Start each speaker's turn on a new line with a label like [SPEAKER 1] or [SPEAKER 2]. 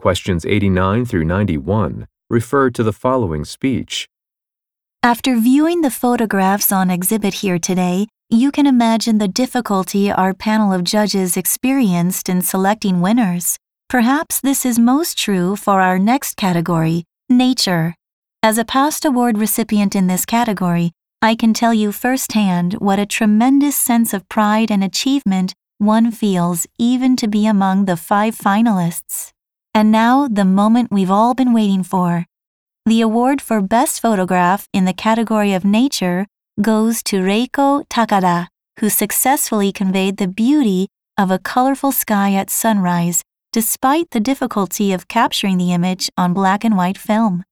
[SPEAKER 1] Questions 89 through 91 refer to the following speech.
[SPEAKER 2] After viewing the photographs on exhibit here today, you can imagine the difficulty our panel of judges experienced in selecting winners. Perhaps this is most true for our next category, nature. As a past award recipient in this category, I can tell you firsthand what a tremendous sense of pride and achievement one feels even to be among the five finalists. And now, the moment we've all been waiting for. The award for Best Photograph in the category of Nature goes to Reiko Takada, who successfully conveyed the beauty of a colorful sky at sunrise despite the difficulty of capturing the image on black and white film.